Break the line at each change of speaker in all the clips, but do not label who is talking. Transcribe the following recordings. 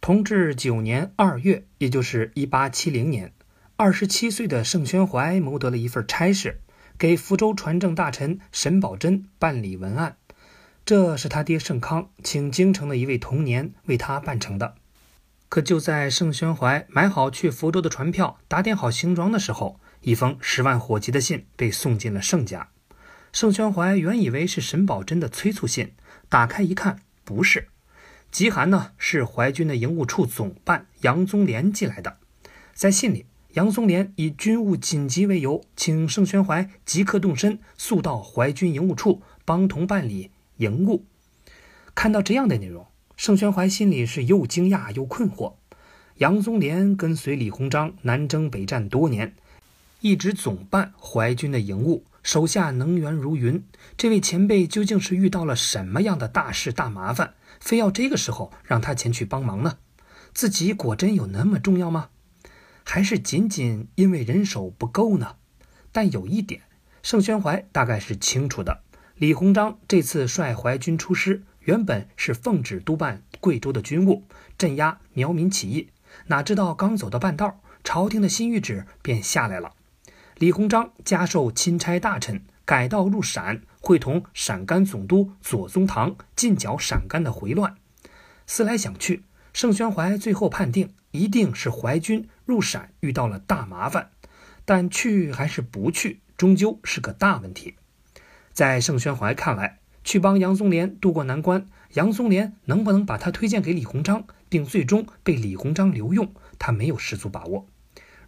同治九年二月，也就是一八七零年，二十七岁的盛宣怀谋得了一份差事，给福州船政大臣沈葆桢办理文案。这是他爹盛康请京城的一位童年为他办成的。可就在盛宣怀买好去福州的船票、打点好行装的时候，一封十万火急的信被送进了盛家。盛宣怀原以为是沈葆桢的催促信，打开一看，不是。急函呢是淮军的营务处总办杨宗廉寄来的，在信里，杨宗廉以军务紧急为由，请盛宣怀即刻动身，速到淮军营务处帮同办理营务。看到这样的内容，盛宣怀心里是又惊讶又困惑。杨宗廉跟随李鸿章南征北战多年，一直总办淮军的营务。手下能员如云，这位前辈究竟是遇到了什么样的大事大麻烦，非要这个时候让他前去帮忙呢？自己果真有那么重要吗？还是仅仅因为人手不够呢？但有一点，盛宣怀大概是清楚的：李鸿章这次率淮军出师，原本是奉旨督办贵州的军务，镇压苗民起义，哪知道刚走到半道，朝廷的新谕旨便下来了。李鸿章加授钦差大臣，改道入陕，会同陕甘总督左宗棠，进剿陕甘的回乱。思来想去，盛宣怀最后判定，一定是淮军入陕遇到了大麻烦。但去还是不去，终究是个大问题。在盛宣怀看来，去帮杨宗廉渡过难关，杨宗廉能不能把他推荐给李鸿章，并最终被李鸿章留用，他没有十足把握。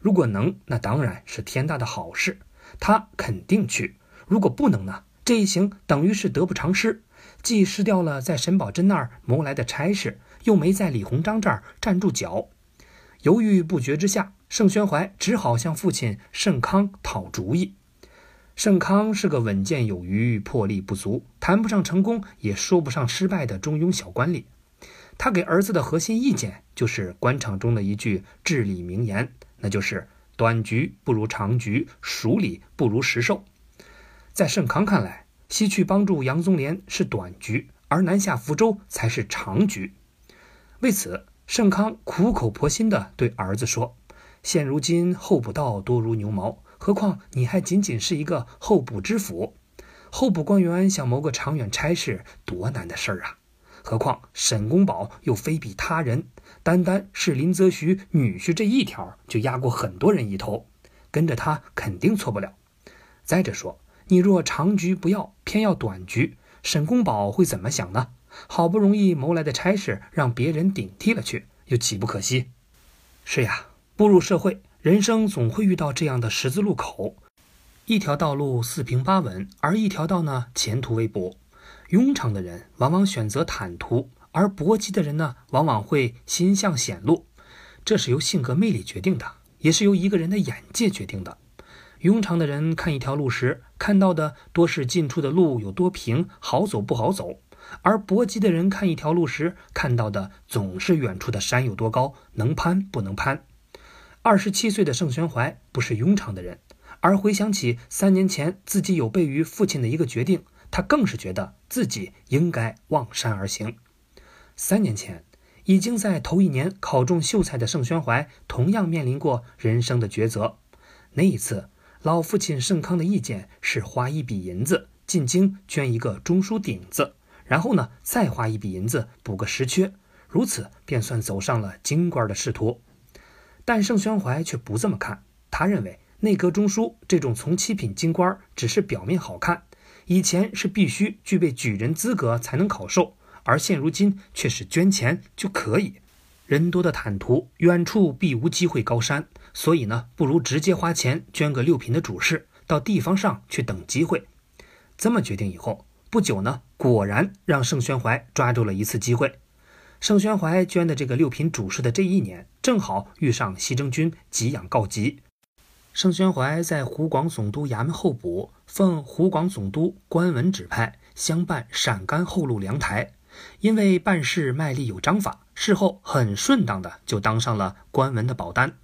如果能，那当然是天大的好事，他肯定去。如果不能呢？这一行等于是得不偿失，既失掉了在沈葆桢那儿谋来的差事，又没在李鸿章这儿站住脚。犹豫不决之下，盛宣怀只好向父亲盛康讨主意。盛康是个稳健有余、魄力不足、谈不上成功也说不上失败的中庸小官吏。他给儿子的核心意见就是官场中的一句至理名言。那就是短局不如长局，熟礼不如实寿。在盛康看来，西去帮助杨宗濂是短局，而南下福州才是长局。为此，盛康苦口婆心地对儿子说：“现如今候补道多如牛毛，何况你还仅仅是一个候补知府，候补官员想谋个长远差事，多难的事儿啊！何况沈公宝又非比他人。”单单是林则徐女婿这一条，就压过很多人一头，跟着他肯定错不了。再者说，你若长局不要，偏要短局，沈公宝会怎么想呢？好不容易谋来的差事，让别人顶替了去，又岂不可惜？是呀，步入社会，人生总会遇到这样的十字路口，一条道路四平八稳，而一条道呢，前途未卜。庸常的人往往选择坦途。而搏击的人呢，往往会心向险路，这是由性格魅力决定的，也是由一个人的眼界决定的。庸常的人看一条路时，看到的多是近处的路有多平，好走不好走；而搏击的人看一条路时，看到的总是远处的山有多高，能攀不能攀。二十七岁的盛宣怀不是庸常的人，而回想起三年前自己有悖于父亲的一个决定，他更是觉得自己应该望山而行。三年前，已经在头一年考中秀才的盛宣怀，同样面临过人生的抉择。那一次，老父亲盛康的意见是花一笔银子进京捐一个中书顶子，然后呢，再花一笔银子补个实缺，如此便算走上了京官的仕途。但盛宣怀却不这么看，他认为内阁中书这种从七品京官只是表面好看，以前是必须具备举人资格才能考授。而现如今却是捐钱就可以，人多的坦途，远处必无机会高山，所以呢，不如直接花钱捐个六品的主事，到地方上去等机会。这么决定以后，不久呢，果然让盛宣怀抓住了一次机会。盛宣怀捐的这个六品主事的这一年，正好遇上西征军给养告急。盛宣怀在湖广总督衙门候补，奉湖广总督官文指派，相伴陕甘后路粮台。因为办事卖力有章法，事后很顺当的就当上了官文的保单。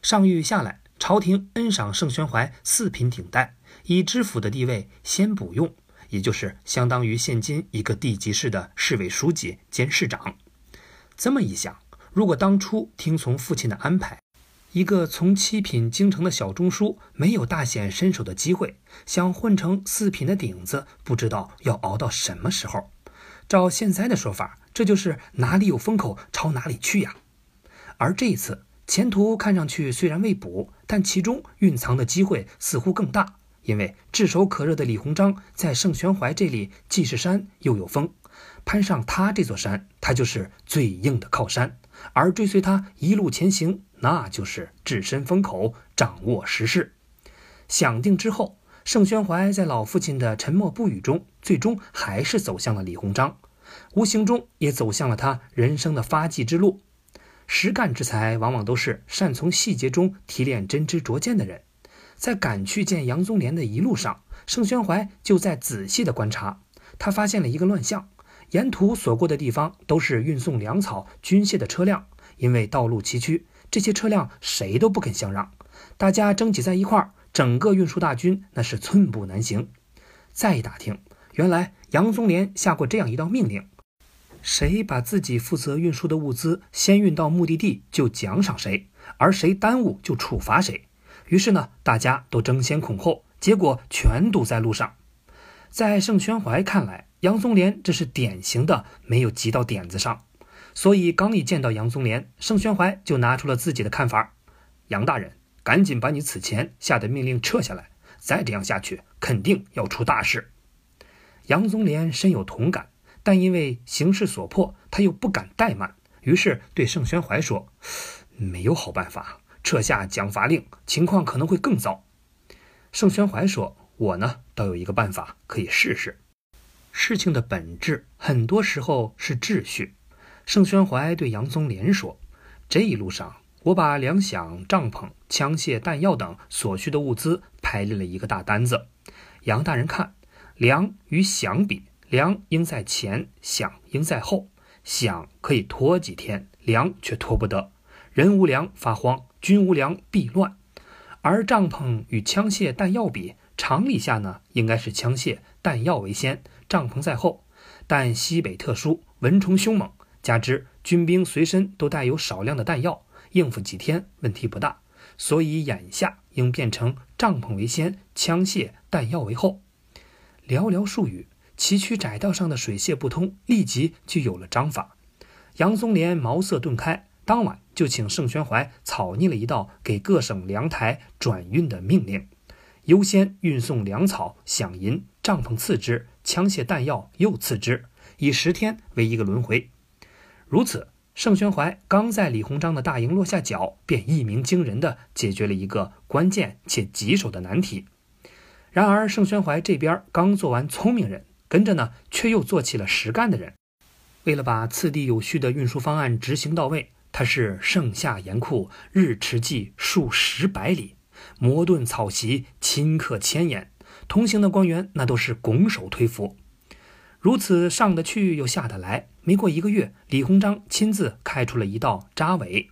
上谕下来，朝廷恩赏盛宣怀四品顶戴，以知府的地位先补用，也就是相当于现今一个地级市的市委书记兼市长。这么一想，如果当初听从父亲的安排，一个从七品京城的小中书，没有大显身手的机会，想混成四品的顶子，不知道要熬到什么时候。照现在的说法，这就是哪里有风口朝哪里去呀。而这一次前途看上去虽然未卜，但其中蕴藏的机会似乎更大。因为炙手可热的李鸿章在盛宣怀这里既是山又有峰，攀上他这座山，他就是最硬的靠山；而追随他一路前行，那就是置身风口，掌握时势。想定之后，盛宣怀在老父亲的沉默不语中，最终还是走向了李鸿章，无形中也走向了他人生的发迹之路。实干之才，往往都是善从细节中提炼真知灼见的人。在赶去见杨宗濂的一路上，盛宣怀就在仔细的观察。他发现了一个乱象：沿途所过的地方都是运送粮草、军械的车辆，因为道路崎岖，这些车辆谁都不肯相让，大家争挤在一块儿，整个运输大军那是寸步难行。再一打听，原来杨宗濂下过这样一道命令：谁把自己负责运输的物资先运到目的地，就奖赏谁；而谁耽误，就处罚谁。于是呢，大家都争先恐后，结果全堵在路上。在盛宣怀看来，杨宗廉这是典型的没有急到点子上。所以刚一见到杨宗廉，盛宣怀就拿出了自己的看法：“杨大人，赶紧把你此前下的命令撤下来，再这样下去，肯定要出大事。”杨宗廉深有同感，但因为形势所迫，他又不敢怠慢，于是对盛宣怀说：“没有好办法。”撤下奖罚令，情况可能会更糟。盛宣怀说：“我呢，倒有一个办法可以试试。事情的本质，很多时候是秩序。”盛宣怀对杨宗廉说：“这一路上，我把粮饷、帐篷、枪械、弹药等所需的物资排列了一个大单子。杨大人看，粮与饷比，粮应在前，饷应在后。饷可以拖几天，粮却拖不得。人无粮发慌。”军无粮必乱，而帐篷与枪械弹药比，常理下呢，应该是枪械弹药为先，帐篷在后。但西北特殊，蚊虫凶猛，加之军兵随身都带有少量的弹药，应付几天问题不大。所以眼下应变成帐篷为先，枪械弹药为后。寥寥数语，崎岖窄道上的水泄不通立即就有了章法。杨宗廉茅塞顿开。当晚就请盛宣怀草拟了一道给各省粮台转运的命令，优先运送粮草、饷银、帐篷次之，枪械弹药又次之，以十天为一个轮回。如此，盛宣怀刚在李鸿章的大营落下脚，便一鸣惊人的解决了一个关键且棘手的难题。然而，盛宣怀这边刚做完聪明人，跟着呢却又做起了实干的人。为了把次第有序的运输方案执行到位。他是盛夏严酷，日驰骥数十百里，磨钝草席，顷刻千言。同行的官员那都是拱手推服。如此上得去又下得来。没过一个月，李鸿章亲自开出了一道扎尾，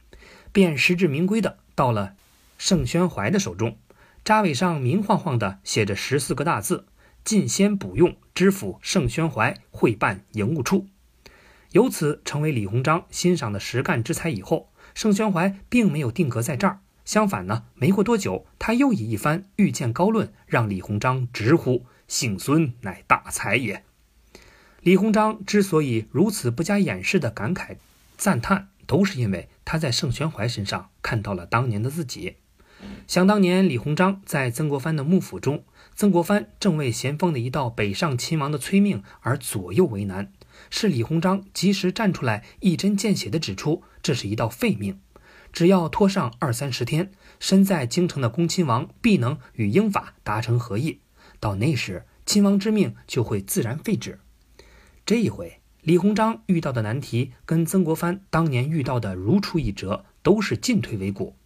便实至名归的到了盛宣怀的手中。扎尾上明晃晃的写着十四个大字：“进先补用，知府盛宣怀会办营务处。”由此成为李鸿章欣赏的实干之才。以后，盛宣怀并没有定格在这儿，相反呢，没过多久，他又以一番遇见高论，让李鸿章直呼姓孙乃大才也。李鸿章之所以如此不加掩饰的感慨赞叹，都是因为他在盛宣怀身上看到了当年的自己。想当年，李鸿章在曾国藩的幕府中，曾国藩正为咸丰的一道北上亲王的催命而左右为难。是李鸿章及时站出来，一针见血地指出，这是一道废命，只要拖上二三十天，身在京城的恭亲王必能与英法达成和议，到那时，亲王之命就会自然废止。这一回，李鸿章遇到的难题跟曾国藩当年遇到的如出一辙，都是进退维谷。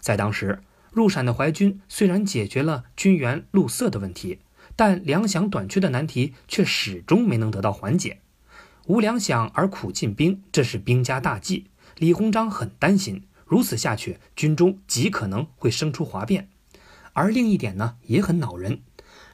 在当时，入陕的淮军虽然解决了军援路色的问题，但粮饷短缺的难题却始终没能得到缓解。无粮饷而苦进兵，这是兵家大忌。李鸿章很担心，如此下去，军中极可能会生出哗变。而另一点呢，也很恼人。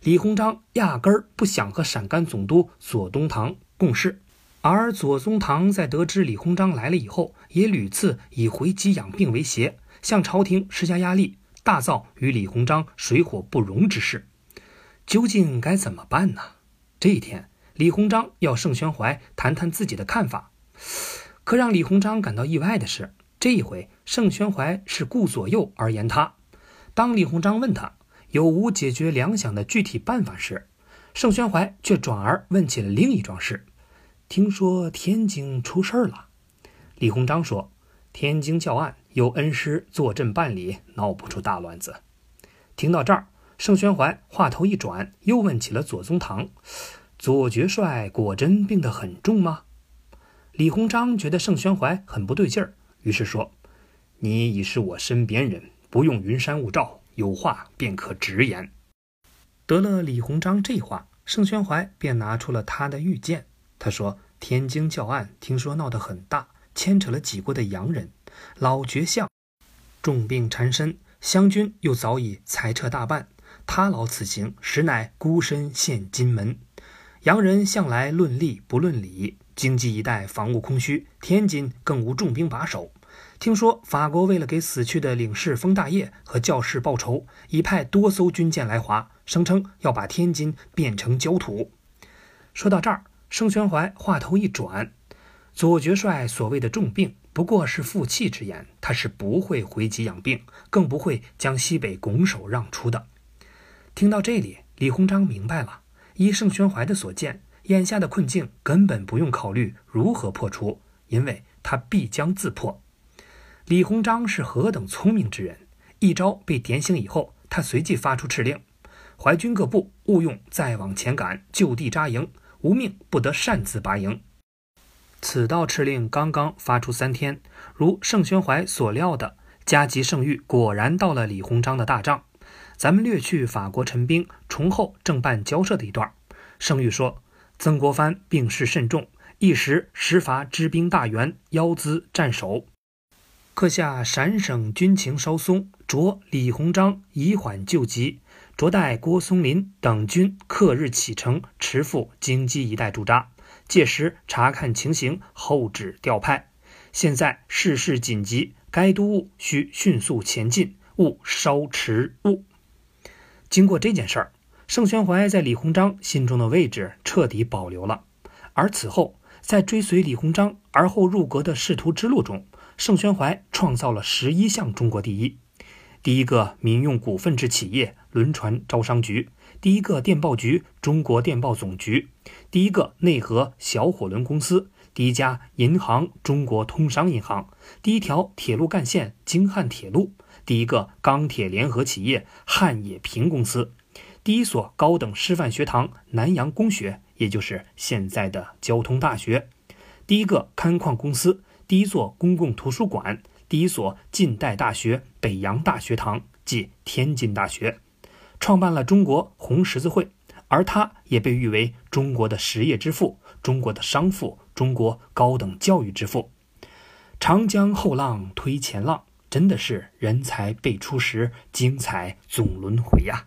李鸿章压根儿不想和陕甘总督左宗棠共事，而左宗棠在得知李鸿章来了以后，也屡次以回籍养病为挟，向朝廷施加压力，大造与李鸿章水火不容之势。究竟该怎么办呢？这一天，李鸿章要盛宣怀谈谈自己的看法。可让李鸿章感到意外的是，这一回盛宣怀是顾左右而言他。当李鸿章问他有无解决粮饷的具体办法时，盛宣怀却转而问起了另一桩事。听说天津出事儿了，李鸿章说：“天津教案有恩师坐镇办理，闹不出大乱子。”听到这儿，盛宣怀话头一转，又问起了左宗棠：“左爵帅果真病得很重吗？”李鸿章觉得盛宣怀很不对劲儿，于是说：“你已是我身边人，不用云山雾罩，有话便可直言。”得了李鸿章这话，盛宣怀便拿出了他的预见。他说：“天津教案听说闹得很大，牵扯了几国的洋人。老爵相重病缠身，湘军又早已裁撤大半，他劳此行，实乃孤身陷金门。洋人向来论利不论理，经济一带防务空虚，天津更无重兵把守。听说法国为了给死去的领事封大业和教士报仇，已派多艘军舰来华，声称要把天津变成焦土。”说到这儿。盛宣怀话头一转，左爵帅所谓的重病不过是负气之言，他是不会回籍养病，更不会将西北拱手让出的。听到这里，李鸿章明白了，依盛宣怀的所见，眼下的困境根本不用考虑如何破除，因为他必将自破。李鸿章是何等聪明之人，一招被点醒以后，他随即发出敕令：淮军各部勿用再往前赶，就地扎营。无命不得擅自拔营。此道敕令刚刚发出三天，如盛宣怀所料的，加急盛誉果然到了李鸿章的大帐。咱们略去法国陈兵崇厚正办交涉的一段。盛誉说：“曾国藩病势甚重，一时时伐支兵大员，腰资战守。刻下陕省军情稍松，着李鸿章以缓救急。”着待郭松林等军克日启程，驰赴京畿一带驻扎。届时查看情形，后旨调派。现在事事紧急，该督务需迅速前进，勿稍迟误。经过这件事儿，盛宣怀在李鸿章心中的位置彻底保留了。而此后，在追随李鸿章而后入阁的仕途之路中，盛宣怀创造了十一项中国第一。第一个民用股份制企业轮船招商局，第一个电报局中国电报总局，第一个内河小火轮公司，第一家银行中国通商银行，第一条铁路干线京汉铁路，第一个钢铁联合企业汉冶萍公司，第一所高等师范学堂南洋公学，也就是现在的交通大学，第一个勘矿公司，第一座公共图书馆。第一所近代大学北洋大学堂，即天津大学，创办了中国红十字会，而他也被誉为中国的实业之父、中国的商父、中国高等教育之父。长江后浪推前浪，真的是人才辈出时，精彩总轮回呀！